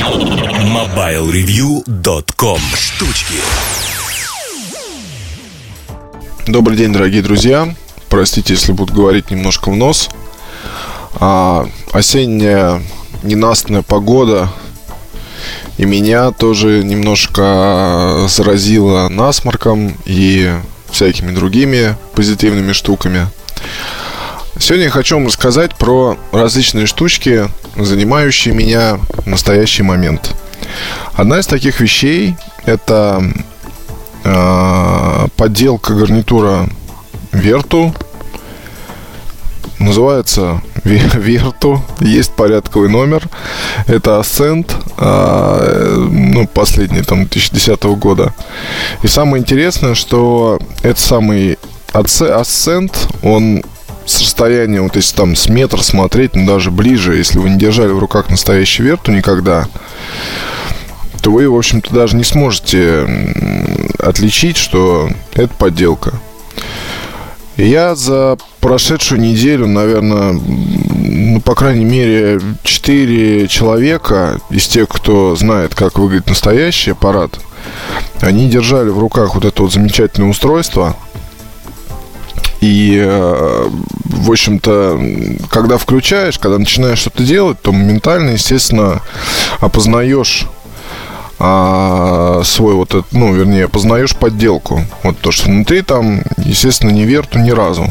MobileReview.com Штучки Добрый день, дорогие друзья. Простите, если буду говорить немножко в нос. А, осенняя ненастная погода и меня тоже немножко заразила насморком и всякими другими позитивными штуками. Сегодня я хочу вам рассказать про различные штучки, занимающие меня в настоящий момент. Одна из таких вещей это э, подделка гарнитура Верту. Называется Верту. Есть порядковый номер. Это Ascent. Э, ну, последний, там, 2010 года. И самое интересное, что это самый Ascent, он с расстояния, вот если там с метра смотреть, ну даже ближе, если вы не держали в руках настоящий верту никогда, то вы, в общем-то, даже не сможете отличить, что это подделка. Я за прошедшую неделю, наверное, ну, по крайней мере, 4 человека из тех, кто знает, как выглядит настоящий аппарат, они держали в руках вот это вот замечательное устройство – и, э, в общем-то, когда включаешь, когда начинаешь что-то делать, то моментально, естественно, опознаешь а, свой вот этот, ну, вернее, познаешь подделку. Вот то, что внутри там, естественно, не верту ни разу.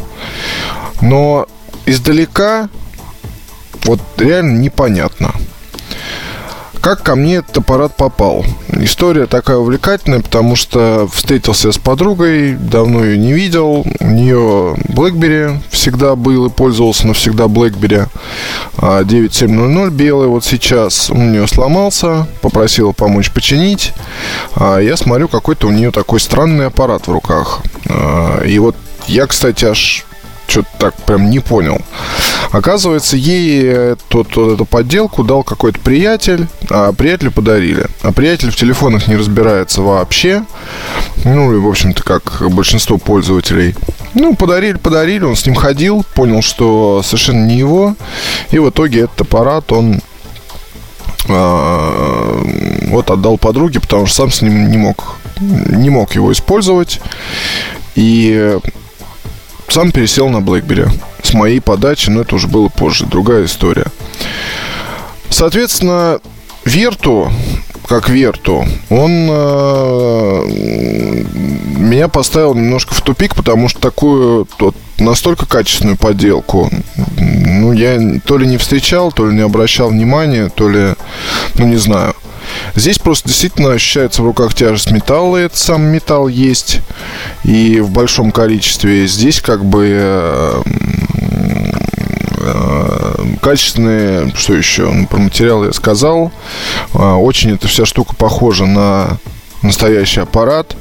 Но издалека вот реально непонятно. Как ко мне этот аппарат попал? История такая увлекательная, потому что встретился с подругой, давно ее не видел. У нее BlackBerry всегда был и пользовался навсегда BlackBerry 9700 белый вот сейчас. У нее сломался, попросила помочь починить. А я смотрю, какой-то у нее такой странный аппарат в руках. А, и вот я, кстати, аж что-то так прям не понял. Оказывается, ей тот, тот, эту подделку дал какой-то приятель, а приятелю подарили. А приятель в телефонах не разбирается вообще. Ну, и, в общем-то, как большинство пользователей. Ну, подарили, подарили, он с ним ходил, понял, что совершенно не его. И в итоге этот аппарат он а, вот отдал подруге, потому что сам с ним не мог, не мог его использовать. И сам пересел на BlackBerry с моей подачи, но это уже было позже, другая история. Соответственно, Верту, как Верту, он э, меня поставил немножко в тупик, потому что такую вот, настолько качественную подделку, ну, я то ли не встречал, то ли не обращал внимания, то ли, ну, не знаю. Здесь просто действительно ощущается в руках тяжесть металла, этот сам металл есть, и в большом количестве. Здесь как бы э, э, качественные, что еще, ну, про материал я сказал. Э, очень эта вся штука похожа на настоящий аппарат.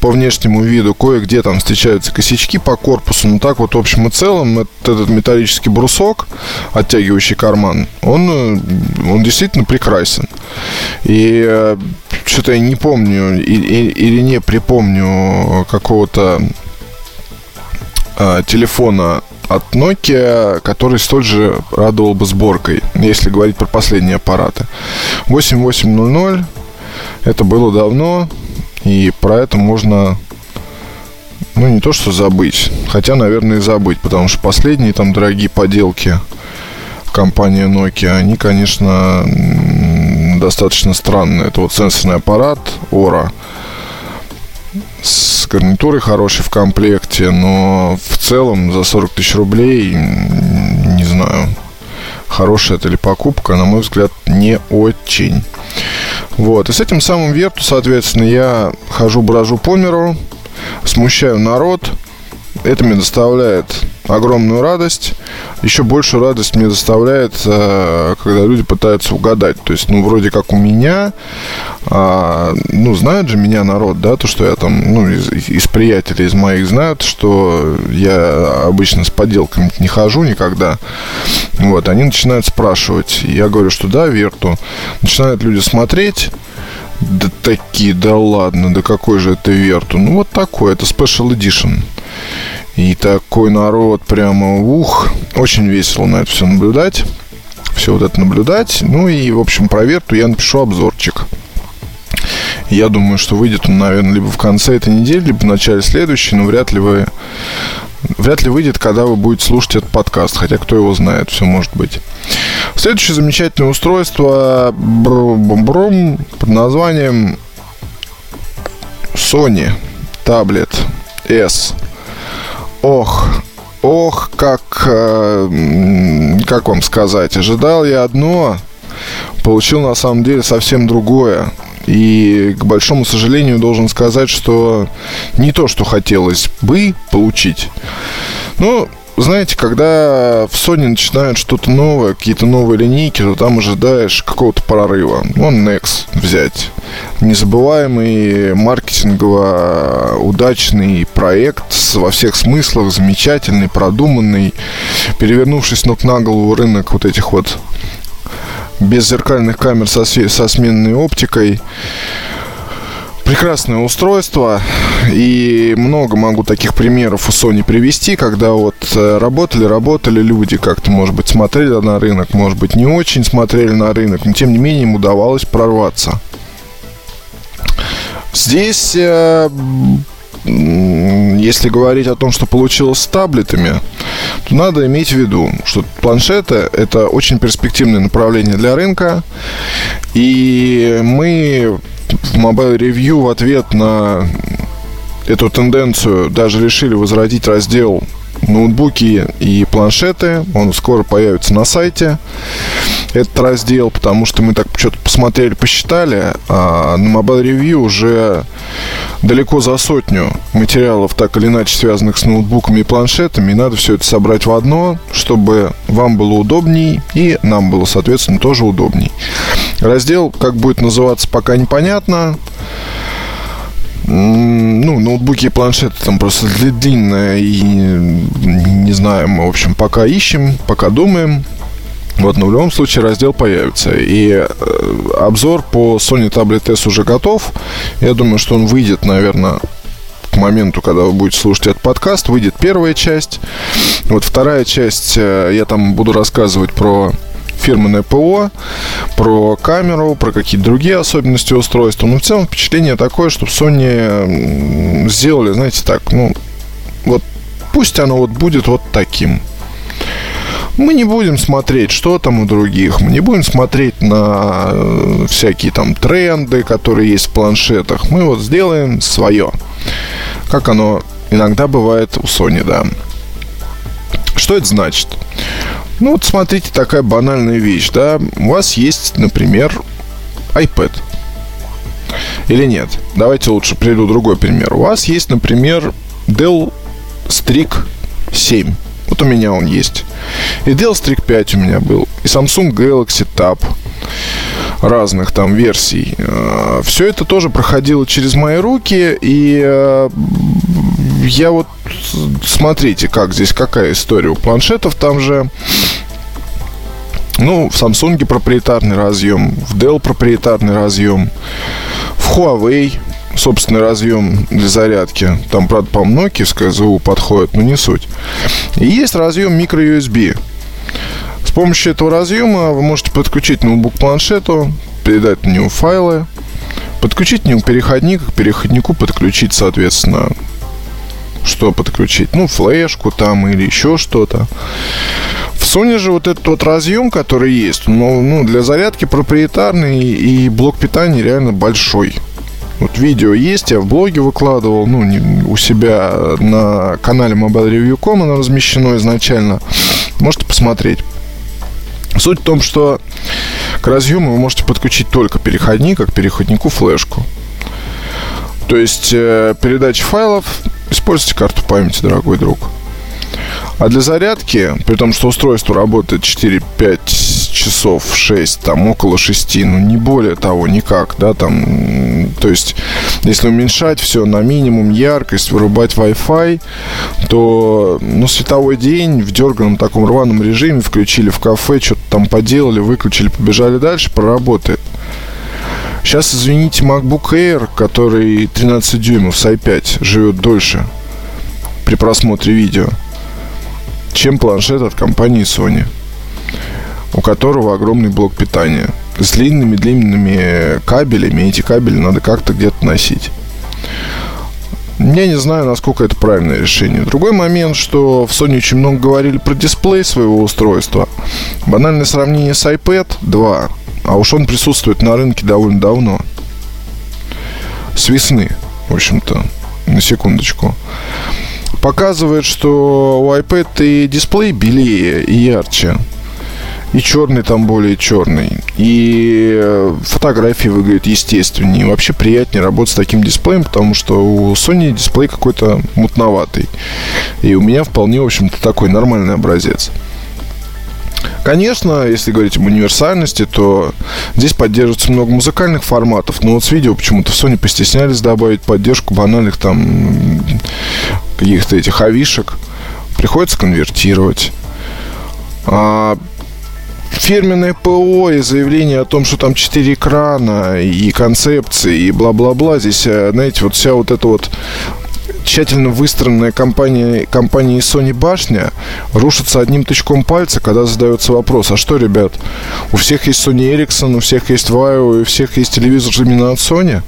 По внешнему виду кое-где там встречаются косячки по корпусу, но так вот в общем и целом этот, металлический брусок, оттягивающий карман, он, э, он действительно прекрасен. И э, что-то я не помню или не припомню какого-то э, телефона от Nokia, который столь же радовал бы сборкой, если говорить про последние аппараты. 8800 это было давно, и про это можно, ну, не то что забыть, хотя, наверное, и забыть, потому что последние там дорогие поделки компании Nokia, они, конечно, достаточно странные. Это вот сенсорный аппарат Ора с гарнитурой хорошей в комплекте, но в целом за 40 тысяч рублей, не знаю, хорошая это ли покупка, на мой взгляд, не очень. Вот. И с этим самым верту, соответственно, я хожу, брожу по миру, смущаю народ. Это мне доставляет огромную радость. Еще большую радость мне доставляет, э, когда люди пытаются угадать. То есть, ну, вроде как у меня, а, ну, знают же меня народ, да, то, что я там, ну, из, из приятелей, из моих знают, что я обычно с подделками не хожу никогда. Вот, они начинают спрашивать. Я говорю, что да, Верту. Начинают люди смотреть. Да такие, да ладно, да какой же это Верту? Ну, вот такой, это Special Edition. И такой народ прямо, ух, очень весело на это все наблюдать. все вот это наблюдать. Ну и, в общем, про Верту я напишу обзорчик. Я думаю, что выйдет он, наверное, либо в конце этой недели, либо в начале следующей, но вряд ли вы вряд ли выйдет, когда вы будете слушать этот подкаст, хотя кто его знает, все может быть. Следующее замечательное устройство брум, под названием Sony Tablet S. Ох, ох, как, э, как вам сказать, ожидал я одно, получил на самом деле совсем другое. И, к большому сожалению, должен сказать, что не то, что хотелось бы получить. Ну, знаете, когда в Sony начинают что-то новое, какие-то новые линейки, то там ожидаешь какого-то прорыва. Вон Nex взять. Незабываемый маркетингово удачный проект во всех смыслах, замечательный, продуманный, перевернувшись ног на голову рынок вот этих вот без зеркальных камер со, со сменной оптикой. Прекрасное устройство, и много могу таких примеров у Sony привести, когда вот э, работали, работали люди, как-то, может быть, смотрели на рынок, может быть, не очень смотрели на рынок, но тем не менее им удавалось прорваться. Здесь э, если говорить о том, что получилось с таблетами, то надо иметь в виду, что планшеты – это очень перспективное направление для рынка. И мы Mobile Review в ответ на эту тенденцию даже решили возродить раздел ноутбуки и планшеты. Он скоро появится на сайте. Этот раздел, потому что мы так что-то посмотрели, посчитали, а на Mobile Review уже далеко за сотню материалов, так или иначе связанных с ноутбуками и планшетами. И надо все это собрать в одно, чтобы вам было удобней и нам было, соответственно, тоже удобней. Раздел, как будет называться, пока непонятно ну, ноутбуки и планшеты там просто длинные и не знаю, мы, в общем, пока ищем, пока думаем. Вот, но в любом случае раздел появится. И э, обзор по Sony Tablet S уже готов. Я думаю, что он выйдет, наверное, к моменту, когда вы будете слушать этот подкаст, выйдет первая часть. Вот вторая часть, э, я там буду рассказывать про фирменное ПО, про камеру, про какие-то другие особенности устройства. Но в целом впечатление такое, что Sony сделали, знаете, так, ну, вот пусть оно вот будет вот таким. Мы не будем смотреть, что там у других. Мы не будем смотреть на э, всякие там тренды, которые есть в планшетах. Мы вот сделаем свое. Как оно иногда бывает у Sony, да. Что это значит? Ну вот смотрите, такая банальная вещь, да. У вас есть, например, iPad. Или нет? Давайте лучше приведу другой пример. У вас есть, например, Dell Streak 7. Вот у меня он есть. И Dell Streak 5 у меня был. И Samsung Galaxy Tab разных там версий. Э, Все это тоже проходило через мои руки, и э, я вот смотрите, как здесь какая история у планшетов, там же ну, в Samsung проприетарный разъем, в Dell проприетарный разъем, в Huawei собственный разъем для зарядки. Там, правда, по Nokia ЗУ подходит, но не суть. И есть разъем microUSB. С помощью этого разъема вы можете подключить ноутбук к планшету, передать на него файлы, подключить к нему переходник, к переходнику подключить, соответственно, что подключить? Ну, флешку там или еще что-то. В Sony же вот этот вот разъем, который есть, ну, ну для зарядки проприетарный и блок питания реально большой. Вот видео есть, я в блоге выкладывал, ну, не, у себя на канале MobileReview.com оно размещено изначально. Можете посмотреть. Суть в том, что к разъему вы можете подключить только переходник, как переходнику флешку. То есть э, передача файлов используйте карту памяти, дорогой друг. А для зарядки, при том, что устройство работает 4-5 часов, 6, там около 6, ну не более того, никак, да, там, то есть, если уменьшать все на минимум яркость, вырубать Wi-Fi, то, ну, световой день в дерганом таком рваном режиме включили в кафе, что-то там поделали, выключили, побежали дальше, проработает. Сейчас, извините, MacBook Air, который 13 дюймов с i5, живет дольше при просмотре видео, чем планшет от компании Sony. у которого огромный блок питания. С длинными-длинными кабелями, эти кабели надо как-то где-то носить. Я не знаю, насколько это правильное решение. Другой момент, что в Sony очень много говорили про дисплей своего устройства. Банальное сравнение с iPad 2, а уж он присутствует на рынке довольно давно. С весны, в общем-то, на секундочку. Показывает, что у iPad и дисплей белее и ярче. И черный там более черный. И э, фотографии выглядят естественнее. Вообще приятнее работать с таким дисплеем, потому что у Sony дисплей какой-то мутноватый. И у меня вполне, в общем-то, такой нормальный образец. Конечно, если говорить об универсальности, то здесь поддерживается много музыкальных форматов, но вот с видео почему-то в Sony постеснялись добавить поддержку банальных там каких-то этих авишек. Приходится конвертировать. А фирменное ПО и заявление о том, что там 4 экрана и концепции и бла-бла-бла. Здесь, э, знаете, вот вся вот эта вот тщательно выстроенная компания, компания Sony башня рушится одним тычком пальца, когда задается вопрос, а что, ребят, у всех есть Sony Ericsson, у всех есть Vaio, у всех есть телевизор именно от Sony?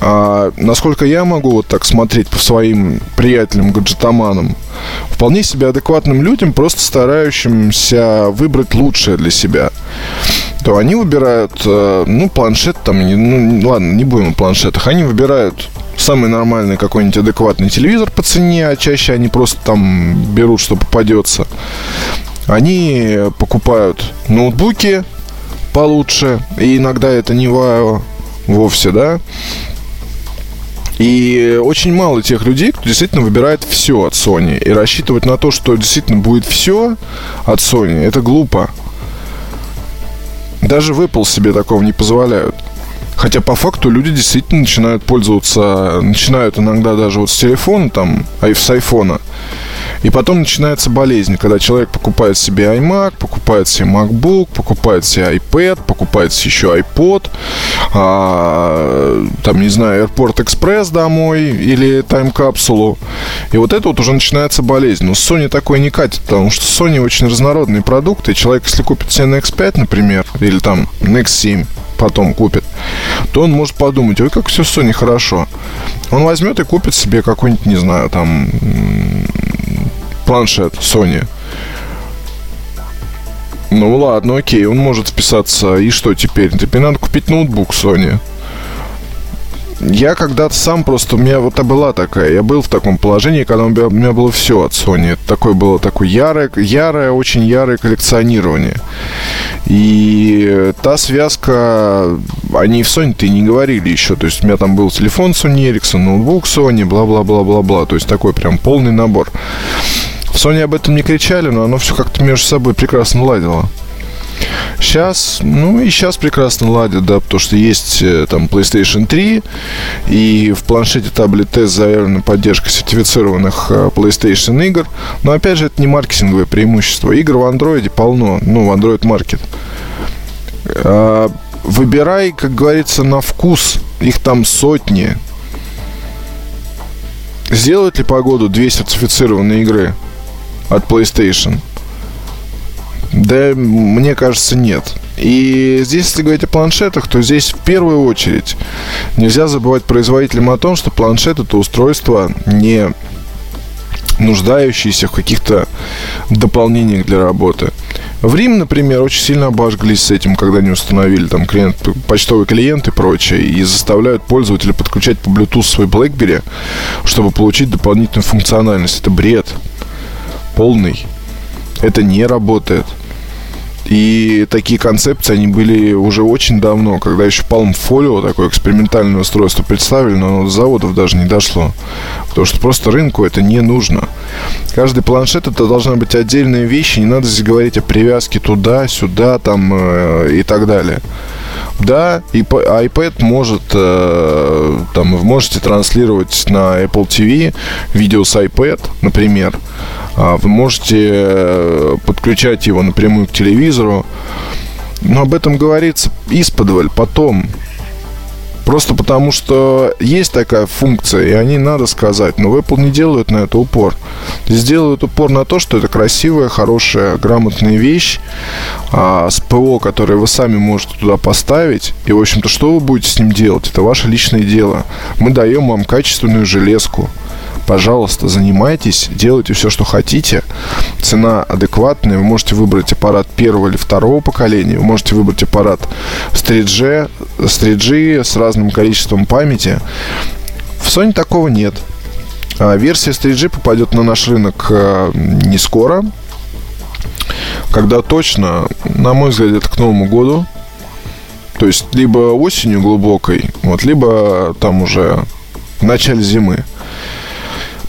А, насколько я могу вот так смотреть по своим приятелям, гаджетоманам, вполне себе адекватным людям, просто старающимся выбрать лучшее для себя, то они выбирают, э, ну, планшет там, ну, ладно, не будем о планшетах, они выбирают самый нормальный какой-нибудь адекватный телевизор по цене, а чаще они просто там берут, что попадется. Они покупают ноутбуки получше, и иногда это не вовсе, да, и очень мало тех людей, кто действительно выбирает все от Sony. И рассчитывать на то, что действительно будет все от Sony, это глупо. Даже в Apple себе такого не позволяют. Хотя по факту люди действительно начинают пользоваться, начинают иногда даже вот с телефона, там, а и с айфона. И потом начинается болезнь, когда человек покупает себе iMac, покупает себе MacBook, покупает себе iPad, покупает еще iPod, а, там, не знаю, Airport Express домой или тайм-капсулу. И вот это вот уже начинается болезнь. Но Sony такое не катит, потому что Sony очень разнородные продукты. И человек, если купит себе на X5, например, или там Next 7, потом купит, то он может подумать, ой, как все Sony хорошо. Он возьмет и купит себе какой-нибудь, не знаю, там планшет Sony. Ну ладно, окей, он может вписаться. И что теперь? Теперь надо купить ноутбук Sony. Я когда-то сам просто, у меня вот была такая, я был в таком положении, когда у меня, у меня было все от Sony. Это такое было такое ярое, ярое, очень ярое коллекционирование. И та связка, они в Sony-то и не говорили еще. То есть у меня там был телефон Sony Ericsson, ноутбук Sony, бла-бла-бла-бла-бла. То есть такой прям полный набор. В Sony об этом не кричали, но оно все как-то между собой прекрасно ладило. Сейчас, ну и сейчас прекрасно ладят, да, потому что есть э, там PlayStation 3, и в планшете Tablet S заявлена поддержка сертифицированных э, PlayStation игр. Но опять же, это не маркетинговое преимущество. Игр в Android полно, ну, в Android Market. А, выбирай, как говорится, на вкус. Их там сотни. Сделают ли погоду две сертифицированные игры? От PlayStation? Да, мне кажется, нет. И здесь, если говорить о планшетах, то здесь в первую очередь нельзя забывать производителям о том, что планшет это устройство не нуждающиеся в каких-то дополнениях для работы. В Рим, например, очень сильно обожглись с этим, когда они установили там клиент, почтовый клиент и прочее, и заставляют пользователя подключать по Bluetooth свой BlackBerry, чтобы получить дополнительную функциональность. Это бред полный. Это не работает. И такие концепции, они были уже очень давно, когда еще Palm Folio, такое экспериментальное устройство представили, но до заводов даже не дошло. Потому что просто рынку это не нужно. Каждый планшет это должна быть отдельная вещь, и не надо здесь говорить о привязке туда, сюда, там э, и так далее. Да, и iPad может, э, там, вы можете транслировать на Apple TV видео с iPad, например, а, вы можете э, подключать его напрямую к телевизору. Но об этом говорится исподволь потом. Просто потому, что есть такая функция, и они надо сказать. Но в Apple не делают на это упор. Здесь делают упор на то, что это красивая, хорошая, грамотная вещь а, с ПО, которое вы сами можете туда поставить. И, в общем-то, что вы будете с ним делать? Это ваше личное дело. Мы даем вам качественную железку пожалуйста, занимайтесь, делайте все, что хотите. Цена адекватная. Вы можете выбрать аппарат первого или второго поколения. Вы можете выбрать аппарат с 3G, с 3G, с разным количеством памяти. В Sony такого нет. А версия с 3G попадет на наш рынок э, не скоро. Когда точно, на мой взгляд, это к Новому году. То есть либо осенью глубокой, вот, либо там уже в начале зимы.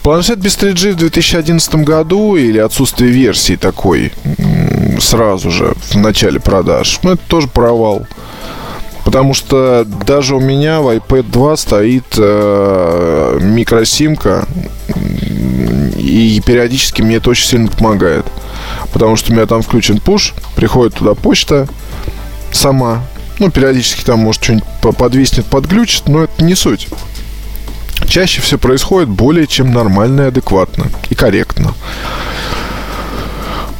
Планшет без 3G в 2011 году или отсутствие версии такой сразу же в начале продаж, ну, это тоже провал. Потому что даже у меня в iPad 2 стоит э, микросимка, и периодически мне это очень сильно помогает. Потому что у меня там включен пуш, приходит туда почта сама. Ну, периодически там, может, что-нибудь подвиснет, подглючит, но это не суть чаще все происходит более чем нормально и адекватно и корректно.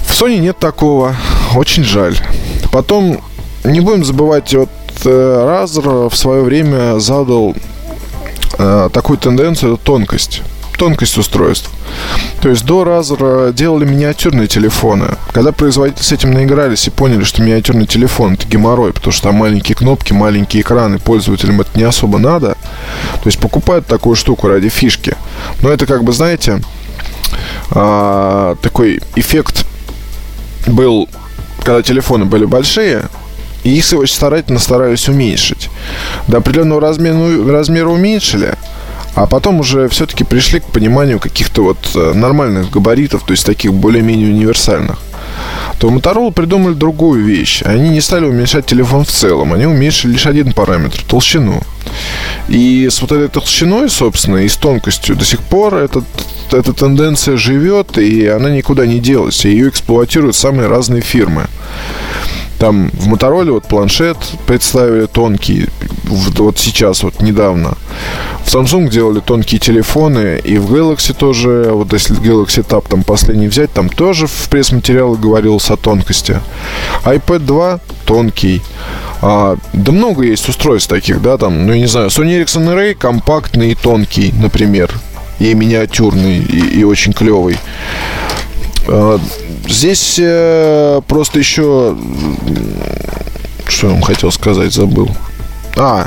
В Sony нет такого. Очень жаль. Потом не будем забывать, вот э, Razer в свое время задал э, такую тенденцию, это тонкость тонкость устройств. То есть до Razer делали миниатюрные телефоны. Когда производители с этим наигрались и поняли, что миниатюрный телефон это геморрой, потому что там маленькие кнопки, маленькие экраны, пользователям это не особо надо. То есть покупают такую штуку ради фишки. Но это как бы, знаете, а, такой эффект был, когда телефоны были большие, и их очень старательно старались уменьшить. До определенного размера, размера уменьшили, а потом уже все-таки пришли к пониманию каких-то вот э, нормальных габаритов, то есть таких более-менее универсальных то Motorola придумали другую вещь. Они не стали уменьшать телефон в целом, они уменьшили лишь один параметр – толщину. И с вот этой толщиной, собственно, и с тонкостью до сих пор этот, эта тенденция живет, и она никуда не делась. Ее эксплуатируют самые разные фирмы. Там в Мотороле вот планшет представили тонкий, вот сейчас, вот недавно. Samsung делали тонкие телефоны, и в Galaxy тоже, вот если Galaxy Tab там последний взять, там тоже в пресс-материалах говорилось о тонкости. iPad 2 тонкий. А, да много есть устройств таких, да, там, ну, я не знаю, Sony Ericsson Array компактный и тонкий, например, и миниатюрный, и, и очень клевый. А, Здесь э, просто еще... Что я вам хотел сказать, забыл. А,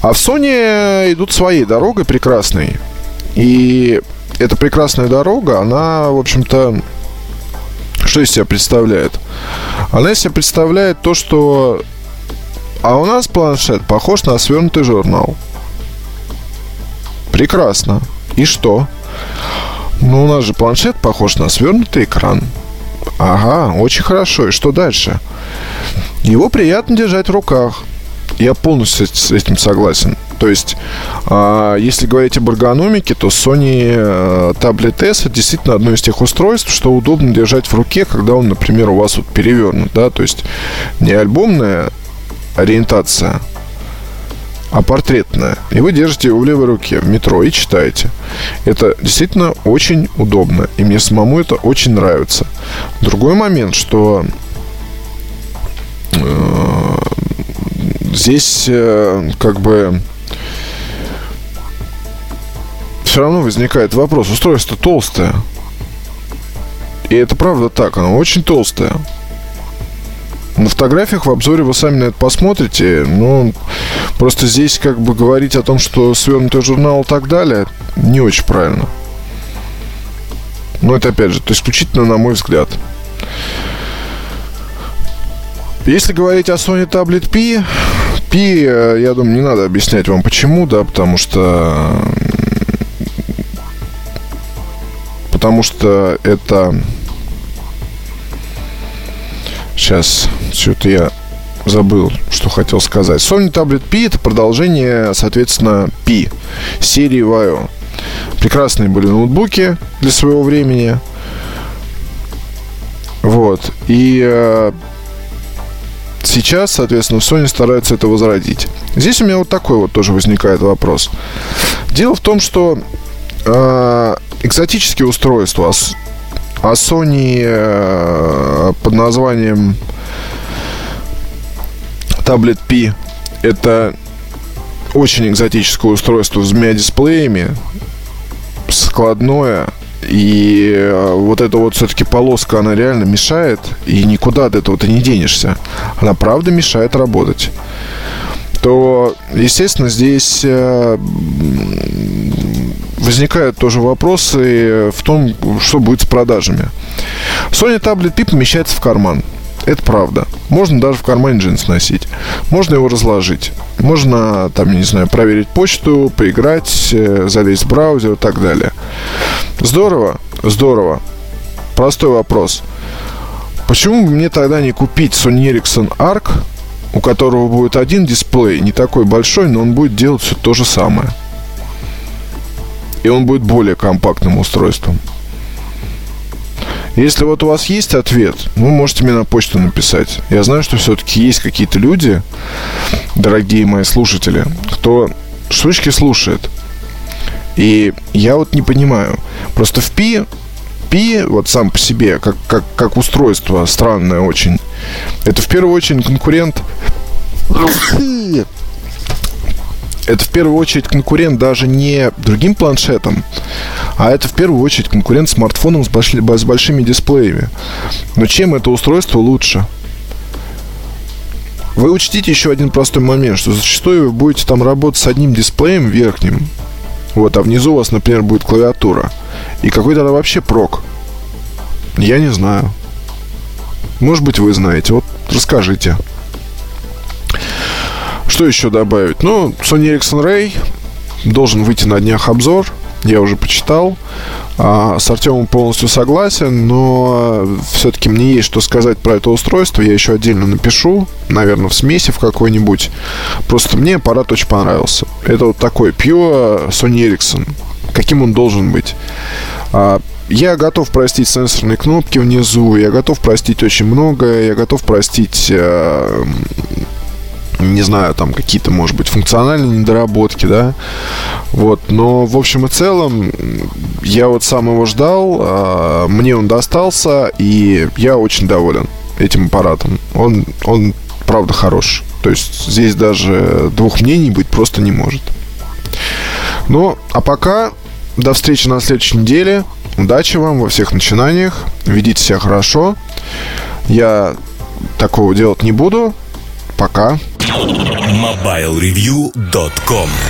а в Sony идут своей дорогой прекрасной. И эта прекрасная дорога, она, в общем-то, что из себя представляет? Она из себя представляет то, что... А у нас планшет похож на свернутый журнал. Прекрасно. И что? Ну, у нас же планшет похож на свернутый экран. Ага, очень хорошо. И что дальше? Его приятно держать в руках. Я полностью с этим согласен. То есть, э, если говорить об эргономике, то Sony э, Tablet S это действительно одно из тех устройств, что удобно держать в руке, когда он, например, у вас вот перевернут, да, то есть не альбомная ориентация, а портретная. И вы держите его в левой руке в метро и читаете. Это действительно очень удобно. И мне самому это очень нравится. Другой момент, что э, здесь э, как бы все равно возникает вопрос. Устройство толстое. И это правда так, оно очень толстое. На фотографиях в обзоре вы сами на это посмотрите. Ну, просто здесь как бы говорить о том, что свернутый журнал и так далее, не очень правильно. Но это опять же, то исключительно на мой взгляд. Если говорить о Sony Tablet P, P, э, я думаю, не надо объяснять вам почему, да, потому что потому что это Сейчас, что-то я забыл, что хотел сказать. Sony Tablet P это продолжение, соответственно, P серии Vaio. Прекрасные были ноутбуки для своего времени. Вот. И э, сейчас, соответственно, Sony старается это возродить. Здесь у меня вот такой вот тоже возникает вопрос. Дело в том, что э, экзотические устройства, а Sony э, под названием Tablet P это очень экзотическое устройство с двумя дисплеями, складное, и э, вот эта вот все-таки полоска, она реально мешает, и никуда от этого ты не денешься. Она правда мешает работать. То, естественно, здесь э, возникают тоже вопросы в том, что будет с продажами. Sony Tablet P помещается в карман. Это правда. Можно даже в кармане джинс носить. Можно его разложить. Можно, там, не знаю, проверить почту, поиграть, э, залезть в браузер и так далее. Здорово, здорово. Простой вопрос. Почему бы мне тогда не купить Sony Ericsson Arc, у которого будет один дисплей, не такой большой, но он будет делать все то же самое. И он будет более компактным устройством. Если вот у вас есть ответ, вы можете мне на почту написать. Я знаю, что все-таки есть какие-то люди, дорогие мои слушатели, кто штучки слушает. И я вот не понимаю. Просто в Пи Пи вот сам по себе, как, как, как устройство странное очень, это в первую очередь конкурент это в первую очередь конкурент даже не другим планшетам, а это в первую очередь конкурент смартфоном с, больши, с большими дисплеями. Но чем это устройство лучше? Вы учтите еще один простой момент, что зачастую вы будете там работать с одним дисплеем верхним, вот, а внизу у вас, например, будет клавиатура. И какой тогда вообще прок? Я не знаю. Может быть, вы знаете. Вот расскажите. Что еще добавить? Ну, Sony Ericsson Ray должен выйти на днях обзор. Я уже почитал. А, с Артемом полностью согласен, но все-таки мне есть что сказать про это устройство. Я еще отдельно напишу, наверное, в смеси в какой-нибудь. Просто мне аппарат очень понравился. Это вот такой Pure Sony Ericsson. Каким он должен быть? А, я готов простить сенсорные кнопки внизу, я готов простить очень многое, я готов простить э, не знаю, там какие-то, может быть, функциональные недоработки, да, вот, но в общем и целом я вот сам его ждал, а, мне он достался, и я очень доволен этим аппаратом, он, он правда хорош, то есть здесь даже двух мнений быть просто не может. Ну, а пока до встречи на следующей неделе. Удачи вам во всех начинаниях. Ведите себя хорошо. Я такого делать не буду. Пока. MobileReview.com